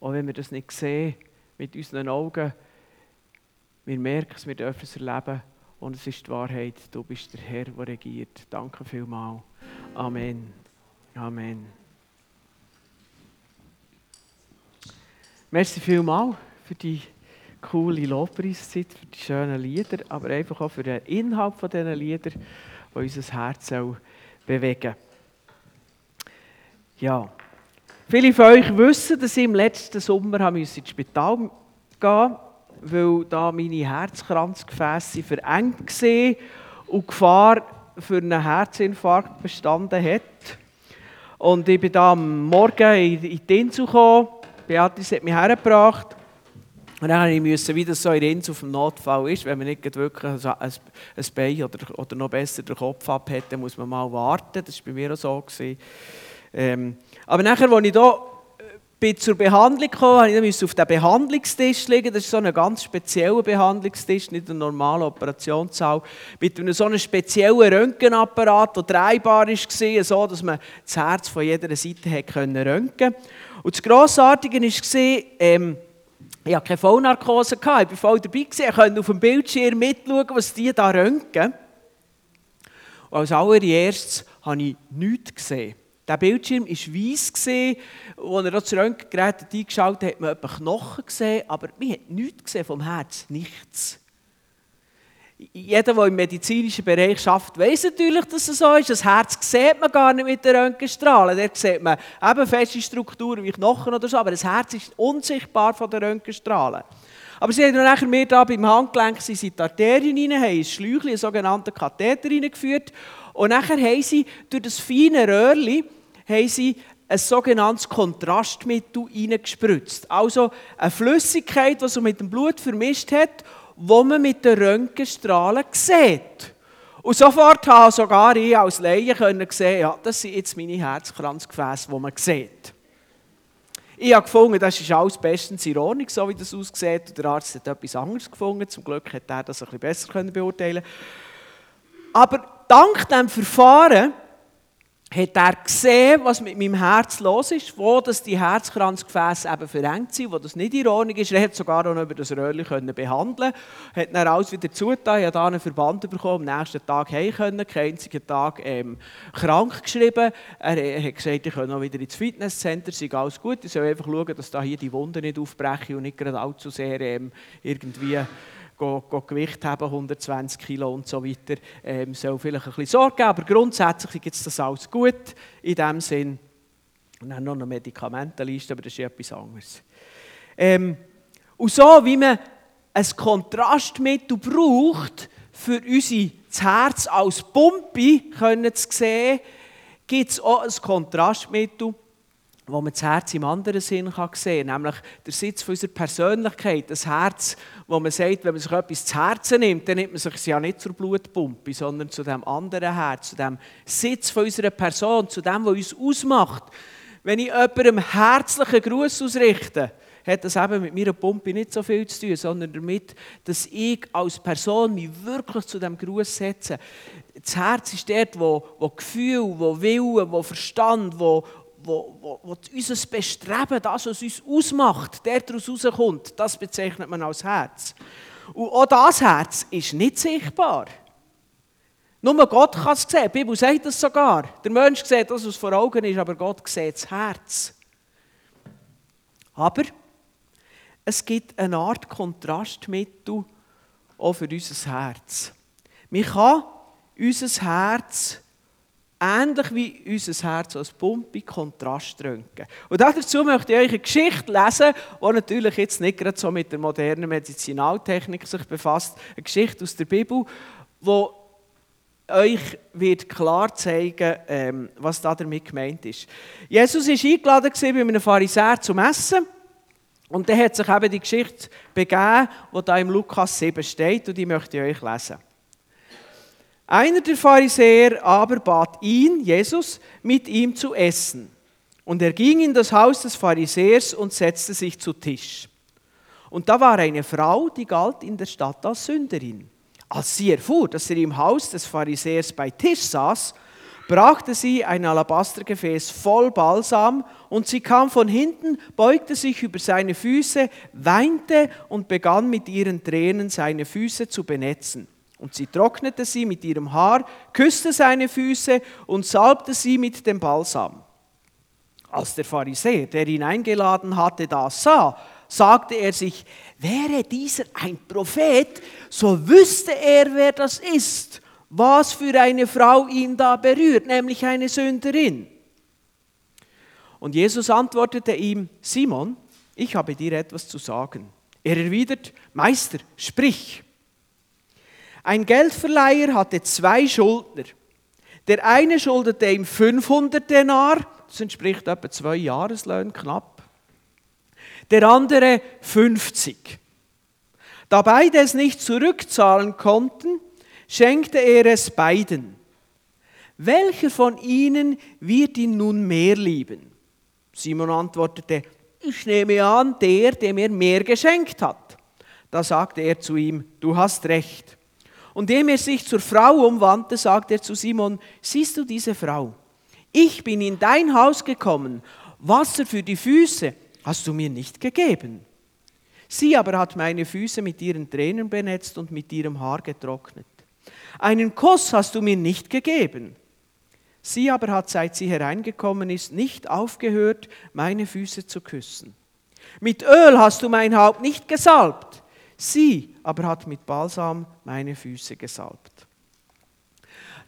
auch wenn wir das nicht sehen mit unseren Augen, wir merken es, wir dürfen es erleben und es ist die Wahrheit, du bist der Herr, der regiert. Danke vielmals. Amen. Amen. Merci vielmals für die coole Lobpreiszeit, für die schönen Lieder, aber einfach auch für den Inhalt dieser Lieder, die unser Herz bewegen Ja. Viele von euch wissen, dass ich im letzten Sommer ins Spital gehen weil da meine Herzkranzgefäße verengt waren und die Gefahr für einen Herzinfarkt bestanden hat. Und ich bin da am Morgen in die Insel gekommen. Beatrice hat mich hergebracht. Und dann musste ich, wie das so in Insel auf dem Notfall ist, wenn man nicht wirklich ein, ein Bein oder, oder noch besser den Kopf ab hat, dann muss man mal warten. Das war bei mir auch so. Ähm, aber nachher, als ich hier bin zur Behandlung gekommen, musste ich auf dem Behandlungstisch liegen. Das ist so ein ganz spezieller Behandlungstisch, nicht ein normaler Operationssaal. Mit einem so einem speziellen Röntgenapparat, der drehbar war, so dass man das Herz von jeder Seite röntgen konnte. Und das Grossartige war, ähm, ich hatte keine Vollnarkose, ich war voll dabei, ich konnte auf dem Bildschirm mitschauen, was die da röntgen. Und als allererstes habe ich nichts gesehen. Der Bildschirm war weiss, als er das Röntgengerät eingeschaltet hat, hat man etwa Knochen gesehen, aber man hat nichts vom Herz, nichts. Jeder, der im medizinischen Bereich arbeitet, weiß natürlich, dass es so ist. Das Herz sieht man gar nicht mit den Röntgenstrahlen. Dort sieht man eben feste Strukturen wie Knochen oder so, aber das Herz ist unsichtbar von den Röntgenstrahlen. Aber sie haben nachher mir da beim Handgelenk sind sie die Arterien rein, haben ein Schläuchchen, einen sogenannten Katheter reingeführt und nachher haben sie durch das feine Röhrchen haben sie ein sogenanntes Kontrastmittel reingespritzt. Also eine Flüssigkeit, die so mit dem Blut vermischt hat, wo man mit den Röntgenstrahlen sieht. Und sofort habe sogar ich als Laie können sehen, ja, das sind jetzt meine Herzkranzgefäße, die man sieht. Ich habe gefunden, das ist alles bestens in Ordnung, so wie das aussieht. Der Arzt hat etwas anderes gefunden. Zum Glück hat er das ein bisschen besser beurteilen Aber dank diesem Verfahren hat er gesehen, was mit meinem Herz los ist, wo dass die Herzkranzgefäße eben verengt sind, wo das nicht in Ordnung ist. Er hat sogar noch über das Röhrchen behandeln hat dann alles wieder zugetan, hat einen Verband bekommen, am nächsten Tag heim können, keinen einzigen Tag ähm, krank geschrieben. Er, er, hat gesagt, ich kann noch wieder ins Fitnesscenter, sei alles gut, ich soll einfach schauen, dass da hier die Wunden nicht aufbrechen und nicht gerade allzu sehr ähm, irgendwie Gewicht haben, 120 Kilo und so weiter, ähm, soll vielleicht ein bisschen Sorge geben, aber grundsätzlich gibt es das alles gut in dem Sinn. Und dann noch eine Medikamentenliste, aber das ist etwas anderes. Ähm, und so wie man ein Kontrastmittel braucht, für unser Herz als Pumpe können zu sehen, gibt es auch ein Kontrastmittel wo man das Herz im anderen Sinn kann sehen kann, nämlich der Sitz von unserer Persönlichkeit, das Herz, wo man sagt, wenn man sich etwas zu Herzen nimmt, dann nimmt man sich ja nicht zur Blutpumpe, sondern zu dem anderen Herz, zu dem Sitz von unserer Person, zu dem, was uns ausmacht. Wenn ich jemandem herzlichen Gruß ausrichte, hat das eben mit meiner Pumpe nicht so viel zu tun, sondern damit, dass ich als Person mich wirklich zu dem Gruß setze. Das Herz ist dort, wo, wo Gefühl, wo Wille, wo Verstand, wo, wo, wo, wo unser Bestreben, das, was uns ausmacht, der daraus rauskommt, das bezeichnet man als Herz. Und auch das Herz ist nicht sichtbar. Nur Gott kann es sehen. Die Bibel sagt das sogar. Der Mensch sieht das, was vor Augen ist, aber Gott sieht das Herz. Aber es gibt eine Art Kontrastmittel auch für unser Herz. Man kann unser Herz ähnlich wie unser Herz als Pumpe Kontrast röntgen. Und dazu möchte ich euch eine Geschichte lesen, die natürlich jetzt nicht gerade so mit der modernen Medizinaltechnik sich befasst. Eine Geschichte aus der Bibel, die euch wird klar zeigen, ähm, was da damit gemeint ist. Jesus war eingeladen bei einem Pharisäer zum Essen. Und dann hat sich eben die Geschichte begeben, die da im Lukas 7 steht, und die möchte ich euch lesen. Einer der Pharisäer aber bat ihn, Jesus, mit ihm zu essen. Und er ging in das Haus des Pharisäers und setzte sich zu Tisch. Und da war eine Frau, die galt in der Stadt als Sünderin. Als sie erfuhr, dass er im Haus des Pharisäers bei Tisch saß, brachte sie ein Alabastergefäß voll Balsam und sie kam von hinten, beugte sich über seine Füße, weinte und begann mit ihren Tränen seine Füße zu benetzen. Und sie trocknete sie mit ihrem Haar, küsste seine Füße und salbte sie mit dem Balsam. Als der Pharisäer, der ihn eingeladen hatte, das sah, sagte er sich, wäre dieser ein Prophet, so wüsste er, wer das ist was für eine Frau ihn da berührt, nämlich eine Sünderin. Und Jesus antwortete ihm, Simon, ich habe dir etwas zu sagen. Er erwidert, Meister, sprich. Ein Geldverleiher hatte zwei Schuldner. Der eine schuldete ihm 500 Denar, das entspricht etwa zwei Jahreslöhnen knapp. Der andere 50. Da beide es nicht zurückzahlen konnten, schenkte er es beiden. Welcher von ihnen wird ihn nun mehr lieben? Simon antwortete, ich nehme an, der, der mir mehr geschenkt hat. Da sagte er zu ihm, du hast recht. Und indem er sich zur Frau umwandte, sagte er zu Simon, siehst du diese Frau? Ich bin in dein Haus gekommen, Wasser für die Füße hast du mir nicht gegeben. Sie aber hat meine Füße mit ihren Tränen benetzt und mit ihrem Haar getrocknet. Einen Kuss hast du mir nicht gegeben. Sie aber hat, seit sie hereingekommen ist, nicht aufgehört, meine Füße zu küssen. Mit Öl hast du mein Haupt nicht gesalbt. Sie aber hat mit Balsam meine Füße gesalbt.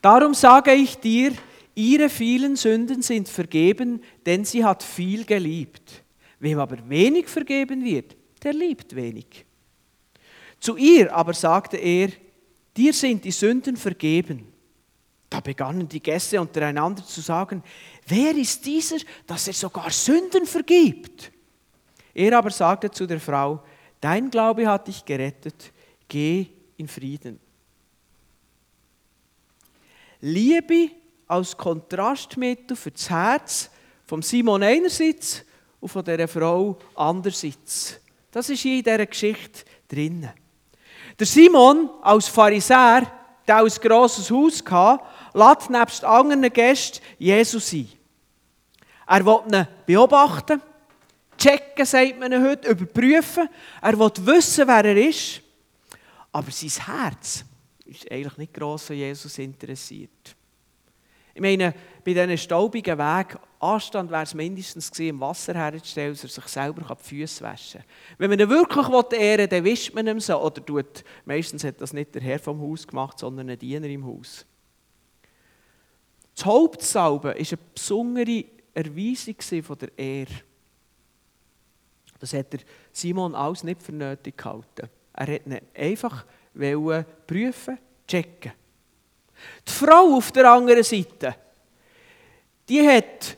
Darum sage ich dir, ihre vielen Sünden sind vergeben, denn sie hat viel geliebt. Wem aber wenig vergeben wird, der liebt wenig. Zu ihr aber sagte er, dir sind die Sünden vergeben. Da begannen die Gäste untereinander zu sagen, wer ist dieser, dass er sogar Sünden vergibt? Er aber sagte zu der Frau, dein Glaube hat dich gerettet, geh in Frieden. Liebe als Kontrastmittel für das Herz vom Simon einerseits und von dieser Frau andererseits. Das ist hier in dieser Geschichte drinnen. Der Simon als Pharisäer, der ein grosses Haus hatte, lädt nebst anderen Gästen Jesus ein. Er will ihn beobachten, checken, sagt man heute, überprüfen. Er will wissen, wer er ist. Aber sein Herz ist eigentlich nicht gross an Jesus interessiert. Ich meine, bei diesen staubigen Wegen, Anstand wäre es mindestens gewesen, im Wasser herzustellen, dass er sich selber die Füße waschen kann. Wenn man ihn wirklich ehren will, dann wischt man ihm so. Oder tut, meistens hat das nicht der Herr vom Haus gemacht, sondern ein Diener im Haus. Das Hauptsalben war eine besondere Erweisung von der Ehre. Das hat der Simon alles nicht für nötig gehalten. Er wollte ihn einfach prüfen, checken. Die Frau auf der anderen Seite, die hat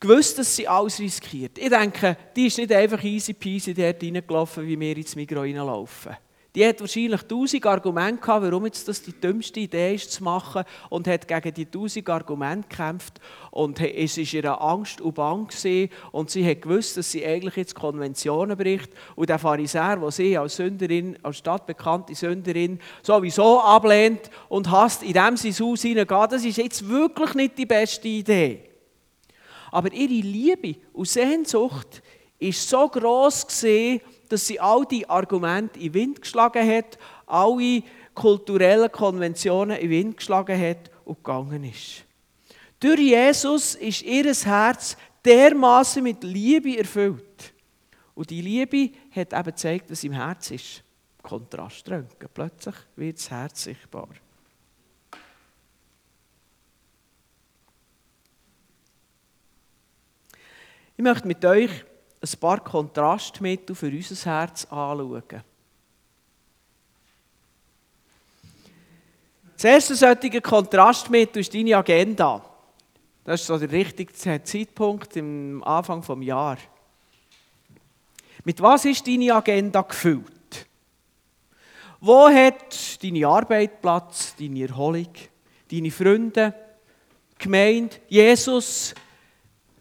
gewusst, dass sie alles riskiert. Ich denke, die ist nicht einfach easy peasy dort reingelaufen, wie wir ins Migros reinlaufen. Die hat wahrscheinlich tausend Argumente gehabt, warum jetzt das die dümmste Idee ist zu machen und hat gegen die tausend Argumente gekämpft. Und es war ihre Angst und Bang gewesen, und sie hat gewusst, dass sie eigentlich jetzt Konventionen bricht. Und der Pharisäer, der sie als Sünderin, als stadtbekannte Sünderin sowieso ablehnt und hasst, in dem sie Haus hineingeht, das ist jetzt wirklich nicht die beste Idee. Aber ihre Liebe und Sehnsucht ist so groß gesehen, dass sie all die Argumente in den Wind geschlagen hat, alle kulturellen Konventionen in den Wind geschlagen hat und gegangen ist. Durch Jesus ist ihr Herz dermaßen mit Liebe erfüllt. Und die Liebe hat eben gezeigt, was im Herz ist. Kontraströntgen. Plötzlich wird das Herz sichtbar. Ich möchte mit euch ein paar Kontrastmittel für unser Herz anschauen. Das erste solche Kontrastmittel ist deine Agenda. Das ist so der richtige Zeitpunkt am Anfang des Jahres. Mit was ist deine Agenda gefüllt? Wo hat deine Arbeit Platz, deine Erholung, deine Freunde, Gemeinde, Jesus,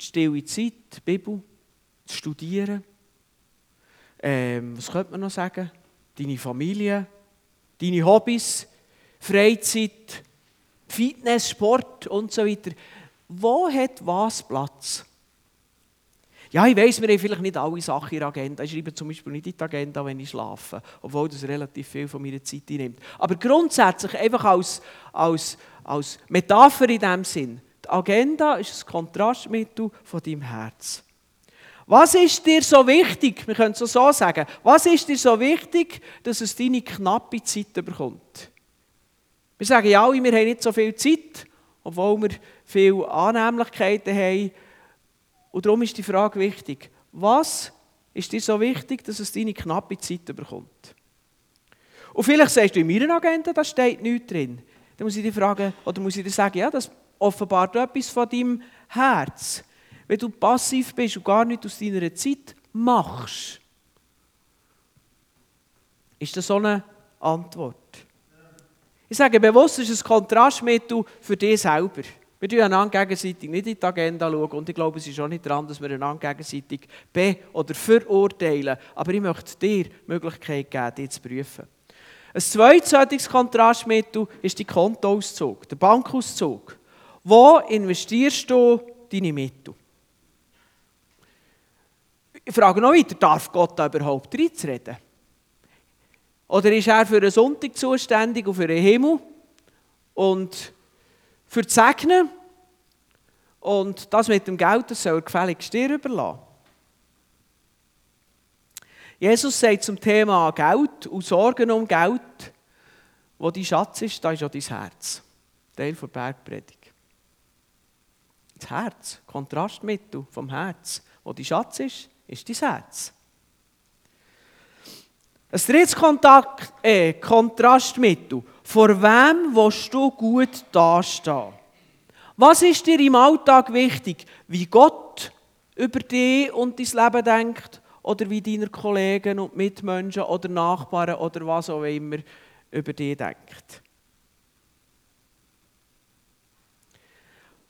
die stille Zeit, die Bibel? Studieren. Ähm, was könnte man noch sagen? Deine Familie, deine Hobbys, Freizeit, Fitness, Sport und so weiter. Wo hat was Platz? Ja, ich weiss, wir haben vielleicht nicht alle Sachen in der Agenda. Ich schreibe zum Beispiel nicht in die Agenda, wenn ich schlafe, obwohl das relativ viel von meiner Zeit einnimmt. Aber grundsätzlich einfach als, als, als Metapher in diesem Sinn. Die Agenda ist ein Kontrastmittel von deinem Herz. Was ist dir so wichtig? Wir können es so sagen. Was ist dir so wichtig, dass es deine knappe Zeit bekommt? Wir sagen ja alle, wir haben nicht so viel Zeit, obwohl wir viele Annehmlichkeiten haben und darum ist die Frage wichtig, was ist dir so wichtig, dass es deine knappe Zeit bekommt? Und vielleicht sagst du in meiner Agenda, da steht nichts drin. Dann muss ich dir fragen, oder muss ich dir sagen, ja, das offenbart etwas von deinem Herz. Wenn du passiv bist und gar nichts aus deiner Zeit machst, ist das so eine Antwort. Ich sage bewusst, es ist ein Kontrastmittel für dich selber. Wir schauen einander gegenseitig nicht in die Agenda schauen und ich glaube, es ist auch nicht dran, dass wir einander gegenseitig be- oder verurteilen. Aber ich möchte dir die Möglichkeit geben, dich zu prüfen. Ein zweites Kontrastmittel ist die Kontoauszug, der Bankauszug. Wo investierst du deine Mittel? Ich frage noch weiter, darf Gott da überhaupt reinzureden? Oder ist er für einen Sonntag zuständig und für den Himmel? Und für das Segnen. Und das mit dem Geld, das soll er gefälligst dir überlassen. Jesus sagt zum Thema Geld und Sorgen um Geld, wo dein Schatz ist, da ist auch dein Herz. Teil der Bergpredigt. Das Herz, Kontrastmittel vom Herz. Wo dein Schatz ist, ist dein Herz. Ein drittes Kontakt, äh, Kontrastmittel. Vor wem willst du gut dastehen? Was ist dir im Alltag wichtig? Wie Gott über dich und dein Leben denkt oder wie deine Kollegen und Mitmenschen oder Nachbarn oder was auch immer über dich denkt.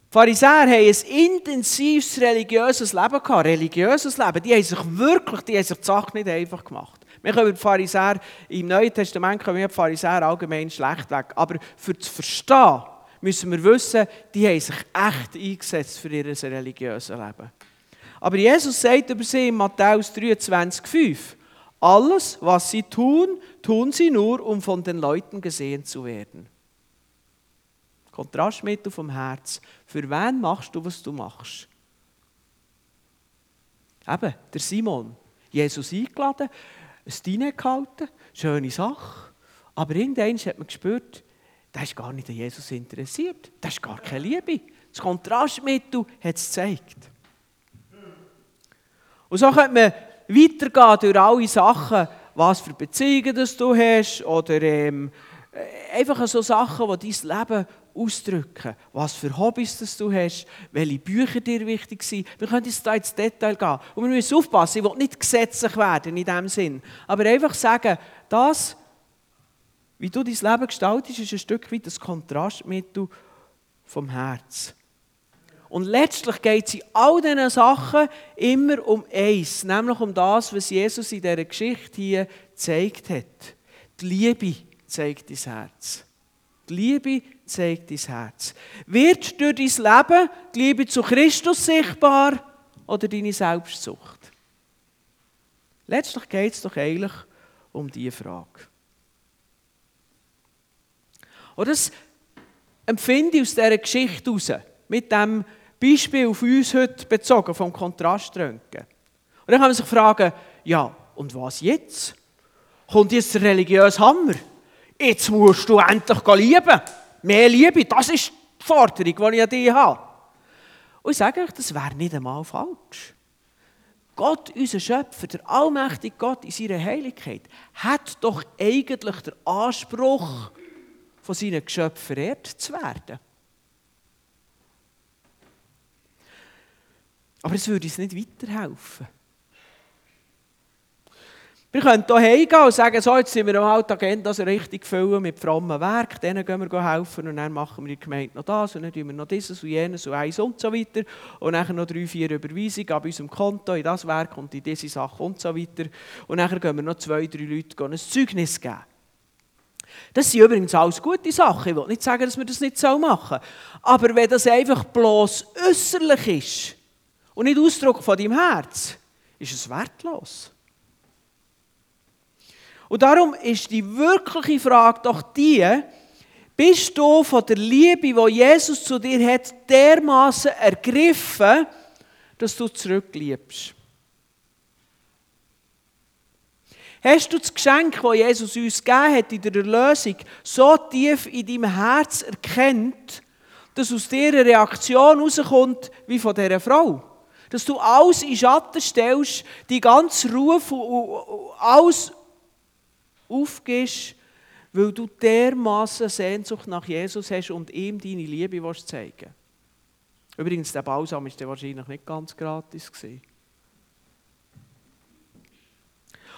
Pharisäer haben ein intensives religiöses Leben gehabt. Religiöses Leben. Die haben sich wirklich, die haben sich die Sache nicht einfach gemacht. Wir können die Pharisäer, im Neuen Testament können wir die Pharisäer allgemein schlecht weg. Aber für zu verstehen, müssen wir wissen, die haben sich echt eingesetzt für ihr religiöses Leben. Aber Jesus sagt über sie in Matthäus 23,5: Alles, was sie tun, tun sie nur, um von den Leuten gesehen zu werden. Kontrastmittel vom Herz. Für wen machst du, was du machst? Eben, der Simon. Jesus eingeladen, ein Dine gehalten, schöne Sache. Aber irgendwann hat man gespürt, der ist gar nicht an Jesus interessiert. Das ist gar keine Liebe. Das Kontrastmittel hat es gezeigt. Und so könnte man weitergehen durch alle Sachen, was für Beziehungen du hast oder ähm, einfach so Sachen, die dein Leben ausdrücken. Was für Hobbys das du hast, welche Bücher dir wichtig sind. Wir können jetzt da ins Detail gehen. Und wir müssen aufpassen, ich will nicht gesetzlich werden in diesem Sinn. Aber einfach sagen, das, wie du dein Leben gestaltest, ist ein Stück weit das Kontrastmittel vom Herz. Und letztlich geht es in all diesen Sachen immer um eins, nämlich um das, was Jesus in dieser Geschichte hier gezeigt hat. Die Liebe zeigt dein Herz. Die Liebe zeigt dein Herz. Wird durch dein Leben die Liebe zu Christus sichtbar oder deine Selbstsucht? Letztlich geht es doch eigentlich um diese Frage. Und das empfinde ich aus dieser Geschichte heraus, mit dem Beispiel auf uns heute bezogen, vom Kontraströntgen. Und dann kann man sich fragen, ja, und was jetzt? Kommt jetzt der religiöse Hammer? Jetzt musst du endlich lieben. Mehr Liebe, das ist die Forderung, die ich an dich habe. Und ich sage euch, das wäre nicht einmal falsch. Gott, unser Schöpfer, der allmächtige Gott in seiner Heiligkeit, hat doch eigentlich den Anspruch, von seinen Geschöpfen verehrt zu werden. Aber es würde uns nicht weiterhelfen. Wir können hier hingehen und sagen, so, jetzt sind wir am Alltag das richtig füllen mit frommen Werk, denen gehen wir helfen und dann machen wir in der Gemeinde noch das und dann tun wir noch dieses und jenes und eins und so weiter und dann noch drei, vier Überweisungen an unserem Konto in das Werk und in diese Sache und so weiter und dann gehen wir noch zwei, drei Leute ein Zeugnis geben. Das sind übrigens alles gute Sachen. Ich will nicht sagen, dass wir das nicht machen sollen. Aber wenn das einfach bloß äußerlich ist und nicht Ausdruck von deinem Herz, ist es wertlos. Und darum ist die wirkliche Frage doch die, bist du von der Liebe, die Jesus zu dir hat, dermaßen ergriffen, dass du zurückliebst? Hast du das Geschenk, das Jesus uns gegeben hat in der Erlösung, so tief in deinem Herz erkennt, dass aus dir eine Reaktion rauskommt wie von dieser Frau? Dass du alles in Schatten stellst, die ganze Ruf und alles aufgibst, weil du dermaßen Sehnsucht nach Jesus hast und ihm deine Liebe zeigen willst. Übrigens, der Balsam war wahrscheinlich nicht ganz gratis.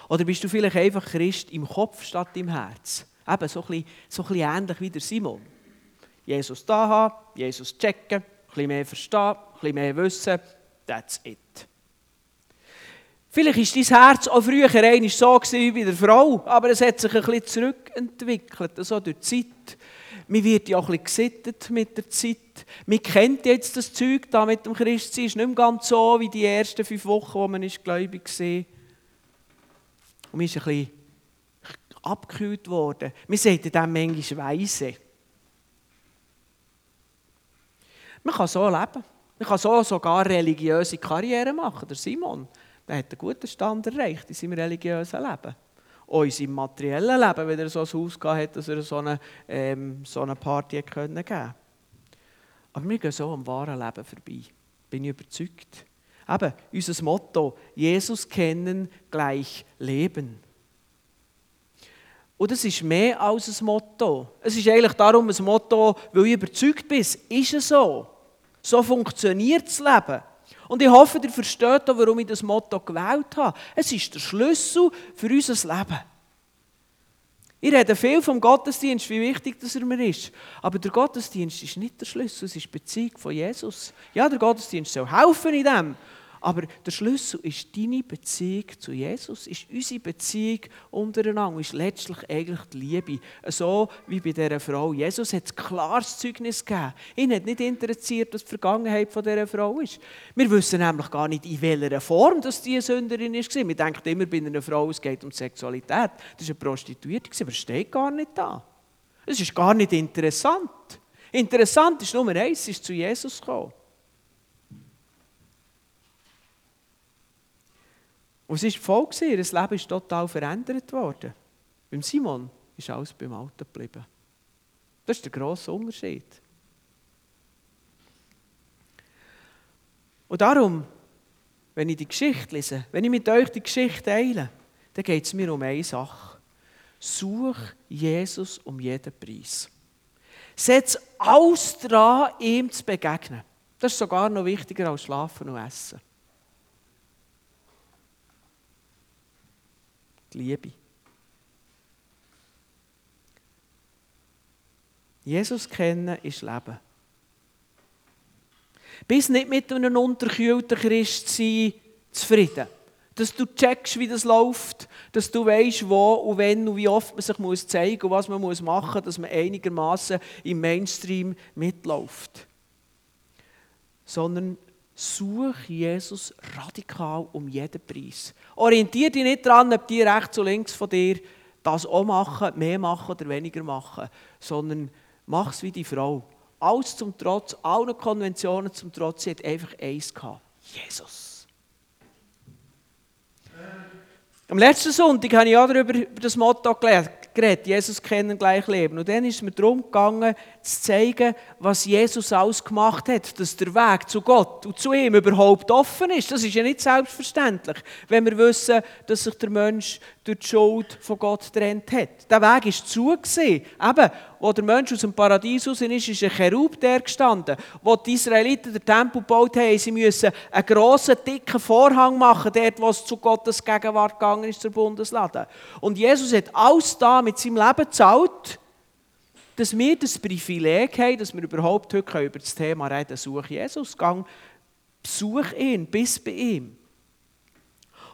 Oder bist du vielleicht einfach Christ im Kopf statt im Herz? Eben so ein bisschen, so ein bisschen ähnlich wie der Simon. Jesus da haben, Jesus checken, ein bisschen mehr verstehen, ein bisschen mehr wissen, that's it. Vielleicht war dein Herz auch früher einmal so wie bei der Frau, aber es hat sich ein bisschen zurückentwickelt, also durch die Zeit. Man wird ja auch ein bisschen gesittet mit der Zeit. Man kennt jetzt das Zeug da mit dem Christsein, ist nicht mehr ganz so wie die ersten fünf Wochen, wo man ist gläubig war. Und man ist ein bisschen abgekühlt worden. Man sagt dem manchmal Weise. Man kann so leben. Man kann so sogar religiöse Karriere machen. Der Simon, der hat einen guten Stand erreicht in seinem religiösen Leben. Auch in seinem materiellen Leben, wenn er so ein Haus hat, dass er so eine, ähm, so eine Party geben konnte. Aber wir gehen so am wahren Leben vorbei. Bin ich überzeugt. Eben, unser Motto, Jesus kennen gleich leben. Und das ist mehr als ein Motto. Es ist eigentlich darum ein Motto, weil ich überzeugt bin, ist es so. So funktioniert das Leben. Und ich hoffe, ihr versteht auch, warum ich das Motto gewählt habe. Es ist der Schlüssel für unser Leben. Ich rede viel vom Gottesdienst, wie wichtig das er mir ist. Aber der Gottesdienst ist nicht der Schlüssel, es ist die Beziehung von Jesus. Ja, der Gottesdienst soll helfen in dem. Aber der Schlüssel ist deine Beziehung zu Jesus, ist unsere Beziehung untereinander, ist letztlich eigentlich die Liebe. So wie bei dieser Frau. Jesus hat ein klares Zeugnis gegeben. Ihn hat nicht interessiert, was die Vergangenheit von dieser Frau ist. Wir wissen nämlich gar nicht, in welcher Form dass die Sünderin ist. Wir denken immer bei einer Frau, es geht um Sexualität. Das ist eine Prostituierte, aber es steht gar nicht da. Es ist gar nicht interessant. Interessant ist Nummer eins, sie ist zu Jesus gekommen. Und es war voll, ihr Leben ist total verändert worden. Beim Simon ist alles beim Alten geblieben. Das ist der grosse Unterschied. Und darum, wenn ich die Geschichte lese, wenn ich mit euch die Geschichte teile, dann geht es mir um eine Sache. Such Jesus um jeden Preis. Setz alles dran, ihm zu begegnen. Das ist sogar noch wichtiger als Schlafen und Essen. Die Liebe. Jesus kennen ist Leben. Bist nicht mit einem unterkühlten Christsein zufrieden. Dass du checkst, wie das läuft, dass du weißt, wo und wenn und wie oft man sich muss zeigen und was man muss machen muss, dass man einigermaßen im Mainstream mitläuft. Sondern Such Jesus radikal um jeden Preis. Orientiere dich nicht daran, ob die rechts und links von dir das auch machen, mehr machen oder weniger machen, sondern mach es wie die Frau. Alles zum Trotz, allen Konventionen zum Trotz, sie hat einfach eins gehabt. Jesus. Am letzten Sonntag habe ich auch darüber über das Motto geredet, Jesus kennen, gleich leben. Und dann ist es mir darum gegangen, zu zeigen, was Jesus alles gemacht hat, dass der Weg zu Gott und zu ihm überhaupt offen ist. Das ist ja nicht selbstverständlich, wenn wir wissen, dass sich der Mensch durch die Schuld von Gott getrennt hat. Der Weg ist zugesehen. Eben, wo der Mensch aus dem Paradies raus ist, ist ein Cherub der gestanden. Wo die Israeliten den Tempel gebaut haben, sie müssen einen grossen, dicken Vorhang machen, dort, wo es zu Gottes Gegenwart gegangen ist, zur Bundeslade. Und Jesus hat alles da mit seinem Leben gezahlt, dass wir das Privileg haben, dass wir überhaupt heute über das Thema reden, such Jesus, gang, besuch ihn, bis bei ihm.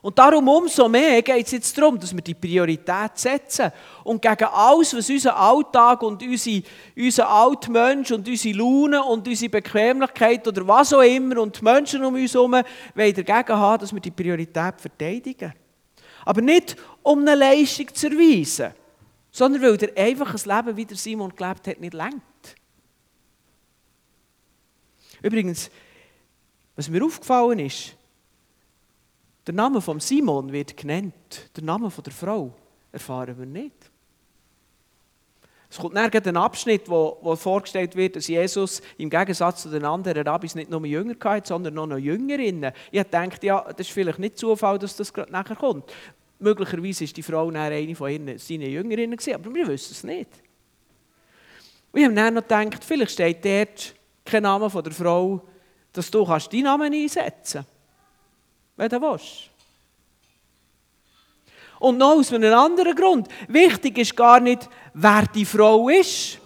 Und darum umso mehr geht es jetzt darum, dass wir die Priorität setzen und gegen alles, was unser Alltag und unsere, unser Altmensch und unsere Laune und unsere Bequemlichkeit oder was auch immer und die Menschen um uns herum wollen dagegen haben, dass wir die Priorität verteidigen. Aber nicht, um eine Leistung zu erweisen, sondern weil der einfach ein Leben, wie der Simon gelebt hat, nicht lenkt. Übrigens, was mir aufgefallen ist, der Name von Simon wird genannt, der Name von der Frau erfahren wir nicht. Es kommt dann ein Abschnitt, wo, wo vorgestellt wird, dass Jesus im Gegensatz zu den anderen Rabbis nicht nur Jünger hatte, sondern noch eine Jüngerinnen. Ich dachte, ja, das ist vielleicht nicht Zufall, dass das gerade nachher kommt. Möglicherweise ist die Frau eine von ihren, seinen Jüngerinnen, gewesen, aber wir wissen es nicht. Und ich habe dann noch gedacht, vielleicht steht dort kein Name von der Frau, dass du deinen Namen einsetzen kannst wenn du willst. Und noch aus einem anderen Grund. Wichtig ist gar nicht, wer die Frau ist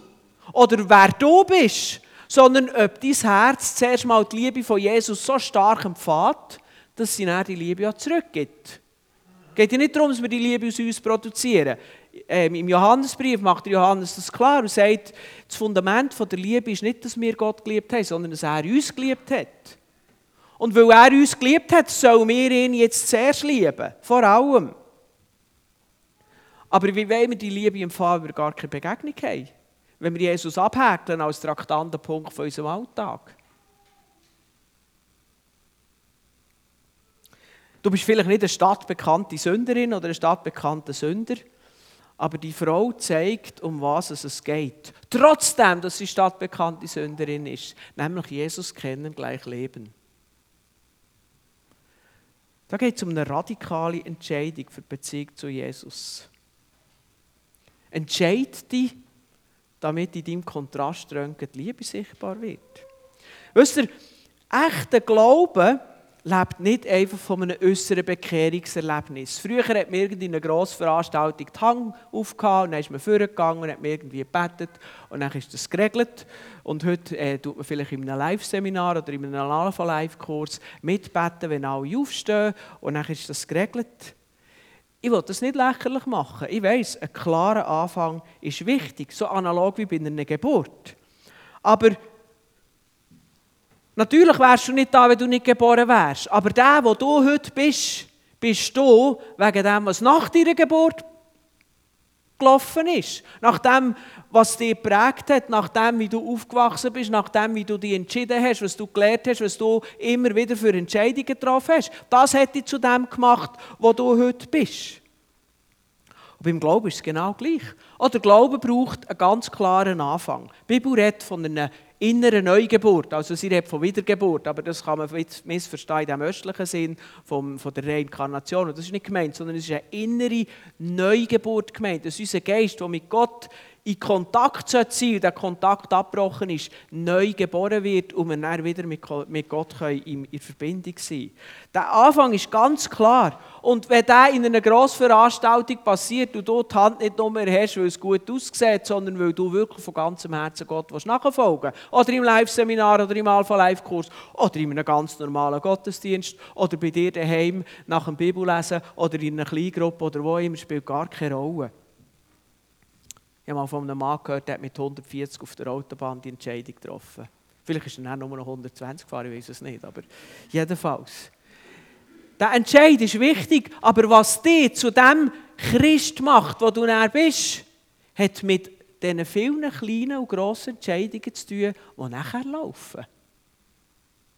oder wer du bist, sondern ob dein Herz zuerst mal die Liebe von Jesus so stark empfängt, dass sie dann die Liebe auch zurückgibt. Es geht ja nicht darum, dass wir die Liebe aus uns produzieren. Ähm, Im Johannesbrief macht Johannes das klar und sagt, das Fundament der Liebe ist nicht, dass wir Gott geliebt haben, sondern dass er uns geliebt hat. Und weil er uns geliebt hat, sollen wir ihn jetzt zuerst lieben. Vor allem. Aber wie wollen wir die Liebe empfangen, wenn wir gar keine Begegnung haben? Wenn wir Jesus abhäkeln als Traktandenpunkt von unserem Alltag? Du bist vielleicht nicht eine stadtbekannte Sünderin oder ein stadtbekannter Sünder, aber die Frau zeigt, um was es geht. Trotzdem, dass sie stadtbekannte Sünderin ist, nämlich Jesus kennen gleich leben. Da geht es um eine radikale Entscheidung für die Beziehung zu Jesus. Entscheid dich, damit in deinem Kontraströntgen die Liebe sichtbar wird. Wisst ihr, echter Glaube lebt nicht einfach von einem äußeren Bekehrungserlebnis. Früher hat man in einer Grossveranstaltung die Hang aufgehauen und dann ist man vorgegangen und hat man irgendwie gebetet und dann ist das geregelt. Und heute äh, tut man vielleicht in einem Live-Seminar oder in einem Alpha-Live-Kurs mitbeten, wenn alle aufstehen und dann ist das geregelt. Ich will das nicht lächerlich machen. Ich weiß, ein klarer Anfang ist wichtig, so analog wie bei einer Geburt. Aber Natürlich wärst du nicht da, wenn du nicht geboren wärst. Aber der, wo du heute bist, bist du wegen dem, was nach deiner Geburt gelaufen ist. Nach dem, was dich geprägt hat, nach dem, wie du aufgewachsen bist, nach dem, wie du dich entschieden hast, was du gelernt hast, was du immer wieder für Entscheidungen getroffen hast. Das hat dich zu dem gemacht, wo du heute bist. Und beim Glauben ist es genau gleich. Oder Glaube braucht einen ganz klaren Anfang. Die Bibel redet von einer innere Neugeburt. Also sie redet von Wiedergeburt, aber das kann man missverstehen in dem östlichen Sinn vom, von der Reinkarnation. Und das ist nicht gemeint, sondern es ist eine innere Neugeburt gemeint. Das ist unser Geist, der mit Gott in Kontakt sein sollte, der Kontakt abgebrochen ist, neu geboren wird und wir dann wieder mit Gott in Verbindung sein können. Der Anfang ist ganz klar. Und wenn das in einer Grossveranstaltung passiert und du die Hand nicht nur mehr hast, weil es gut aussieht, sondern weil du wirklich von ganzem Herzen Gott nachfolgen willst, oder im Live-Seminar oder im Alpha-Live-Kurs oder in einem ganz normalen Gottesdienst oder bei dir daheim nach dem Bibellesen oder in einer Kleingruppe oder wo immer, spielt gar keine Rolle. Ich habe mal von einem Mann gehört, der hat mit 140 auf der Autobahn die Entscheidung getroffen. Vielleicht ist er dann nur noch 120 gefahren, ich weiß es nicht, aber jedenfalls. Der Entscheid ist wichtig, aber was dich zu dem Christ macht, wo du näher bist, hat mit diesen vielen kleinen und grossen Entscheidungen zu tun, die nachher laufen.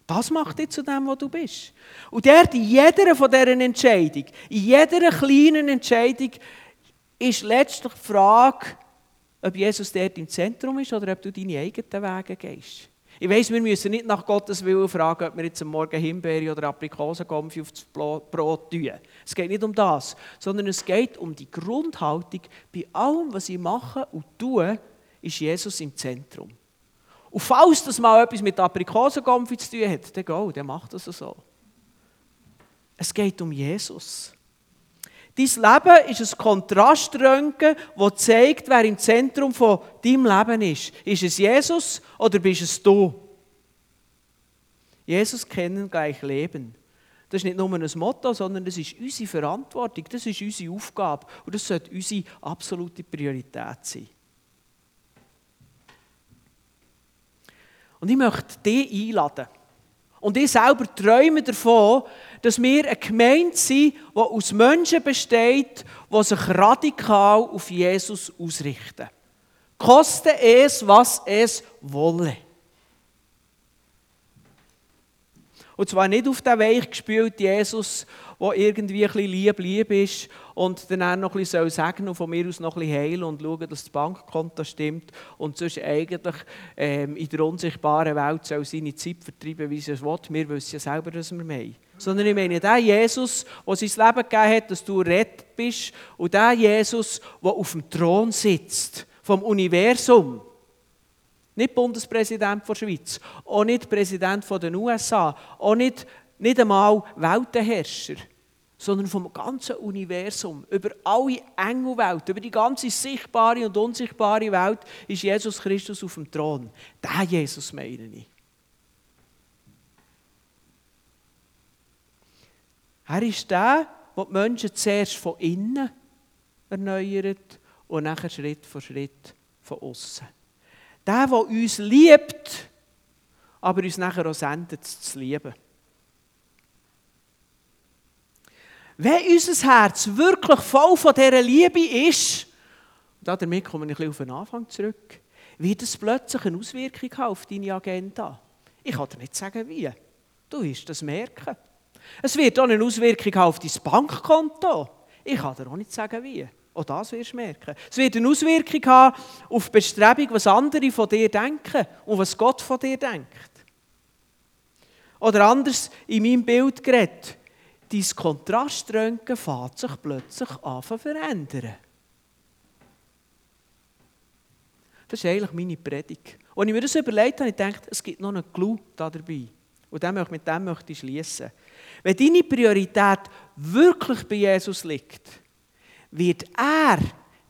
Das macht dich zu dem, wo du bist. Und dort in jeder von diesen Entscheidungen, in jeder kleinen Entscheidung, ist letztlich die Frage, ob Jesus dort im Zentrum ist oder ob du deine eigenen Wege gehst. Ich weiss, wir müssen nicht nach Gottes Willen fragen, ob wir jetzt am Morgen Himbeere oder Aprikosengumpfi auf das Brot tun. Es geht nicht um das, sondern es geht um die Grundhaltung. Bei allem, was ich mache und tue, ist Jesus im Zentrum. Und falls das mal etwas mit Aprikosengumpfi zu tun hat, dann go, dann macht das so. Es geht um Jesus. Dein Leben ist ein Kontraströntgen, das zeigt, wer im Zentrum von deinem Leben ist. Ist es Jesus oder bist es du? Jesus kennen gleich Leben. Das ist nicht nur ein Motto, sondern das ist unsere Verantwortung, das ist unsere Aufgabe und das sollte unsere absolute Priorität sein. Und ich möchte dich einladen. Und ich selber träume davon, dass wir eine Gemeinde sind, die aus Menschen besteht, die sich radikal auf Jesus ausrichten. Koste es, was es wolle. Und zwar nicht auf den Weich gespielt Jesus, der irgendwie ein bisschen lieb, lieb ist und dann noch ein bisschen sagen und von mir aus noch ein bisschen heilen und schauen, dass das Bankkonto stimmt und sonst eigentlich ähm, in der unsichtbaren Welt soll seine Zeit vertreiben, wie sie es will. Wir wissen ja selber, was wir meinen. Sondern ich meine, der Jesus, der sein Leben gegeben hat, dass du rettet bist und der Jesus, der auf dem Thron sitzt, vom Universum, nicht Bundespräsident der Schweiz, auch nicht Präsident der USA, auch nicht, nicht einmal Weltenherrscher, sondern vom ganzen Universum, über alle Engelwelt, über die ganze sichtbare und unsichtbare Welt ist Jesus Christus auf dem Thron. Der Jesus meine ich. Er ist der, der die Menschen zuerst von innen erneuert und nachher Schritt für Schritt von außen. Der, der uns liebt, aber uns nachher auch sendet, zu lieben. Wenn unser Herz wirklich voll von dieser Liebe ist, und damit komme ich ein bisschen auf den Anfang zurück, wird es plötzlich eine Auswirkung haben auf deine Agenda. Ich kann dir nicht sagen, wie. Du wirst das merken. Es wird auch eine Auswirkung haben auf dein Bankkonto. Ich kann dir auch nicht sagen, wie. Auch das wirst du merken. Es wird eine Auswirkung haben auf die Bestrebung, was andere von dir denken und was Gott von dir denkt. Oder anders in meinem Bild geredet, dein Kontraströntgen fängt sich plötzlich an zu verändern. Das ist eigentlich meine Predigt. Und ich mir das überlegt habe, ich gedacht, es gibt noch einen Clou da dabei. Und mit dem möchte ich schließen. Wenn deine Priorität wirklich bei Jesus liegt, wird er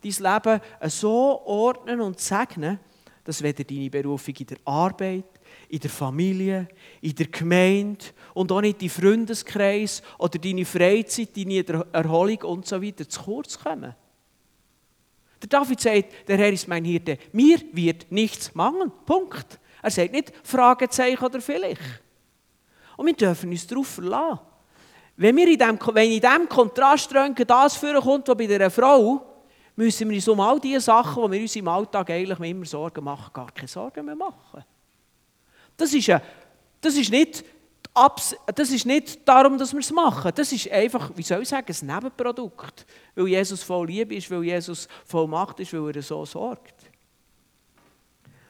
dein Leben so ordnen und segnen, dass weder deine Berufung in der Arbeit, in der Familie, in der Gemeinde und auch nicht dein Freundeskreis oder deine Freizeit, deine Erholung und so weiter zu kurz kommen. Der David sagt, der Herr ist mein Hirte, mir wird nichts mangeln. Punkt. Er sagt nicht Fragezeichen oder vielleicht. Und wir dürfen uns darauf verlassen. Wenn, wir in dem, wenn in diesem Kontraströntgen das vorkommt, was bei dieser Frau, müssen wir uns um all die Sachen, die wir uns im Alltag eigentlich immer Sorgen machen, gar keine Sorgen mehr machen. Das ist, eine, das ist, nicht, das ist nicht darum, dass wir es machen. Das ist einfach, wie soll ich sagen, ein Nebenprodukt. Weil Jesus voll Liebe ist, weil Jesus voll Macht ist, weil er so sorgt.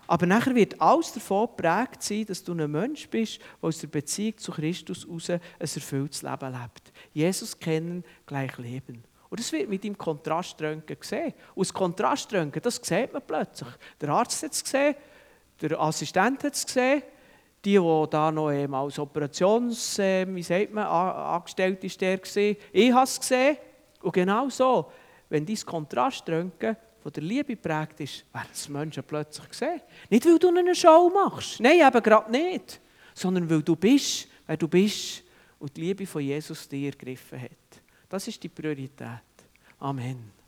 Aber nachher wird alles davon geprägt sein, dass du ein Mensch bist, der aus der Beziehung zu Christus heraus ein erfülltes Leben lebt. Jesus kennen, gleich leben. Und das wird mit dem Kontraströntgen gesehen. Das Kontraströntgen, das sieht man plötzlich. Der Arzt hat es gesehen, der Assistent hat es gesehen, die, die da noch als Operations, äh, wie sagt man, angestellt ist, der gesehen. Ich habe es gesehen. Und genau so, wenn dein Kontraströntgen von der Liebe geprägt ist, werden es Menschen plötzlich sehen. Nicht, weil du eine Show machst. Nein, eben gerade nicht. Sondern weil du bist, wer du bist und die Liebe von Jesus dir ergriffen hat. Das ist die Priorität. Amen.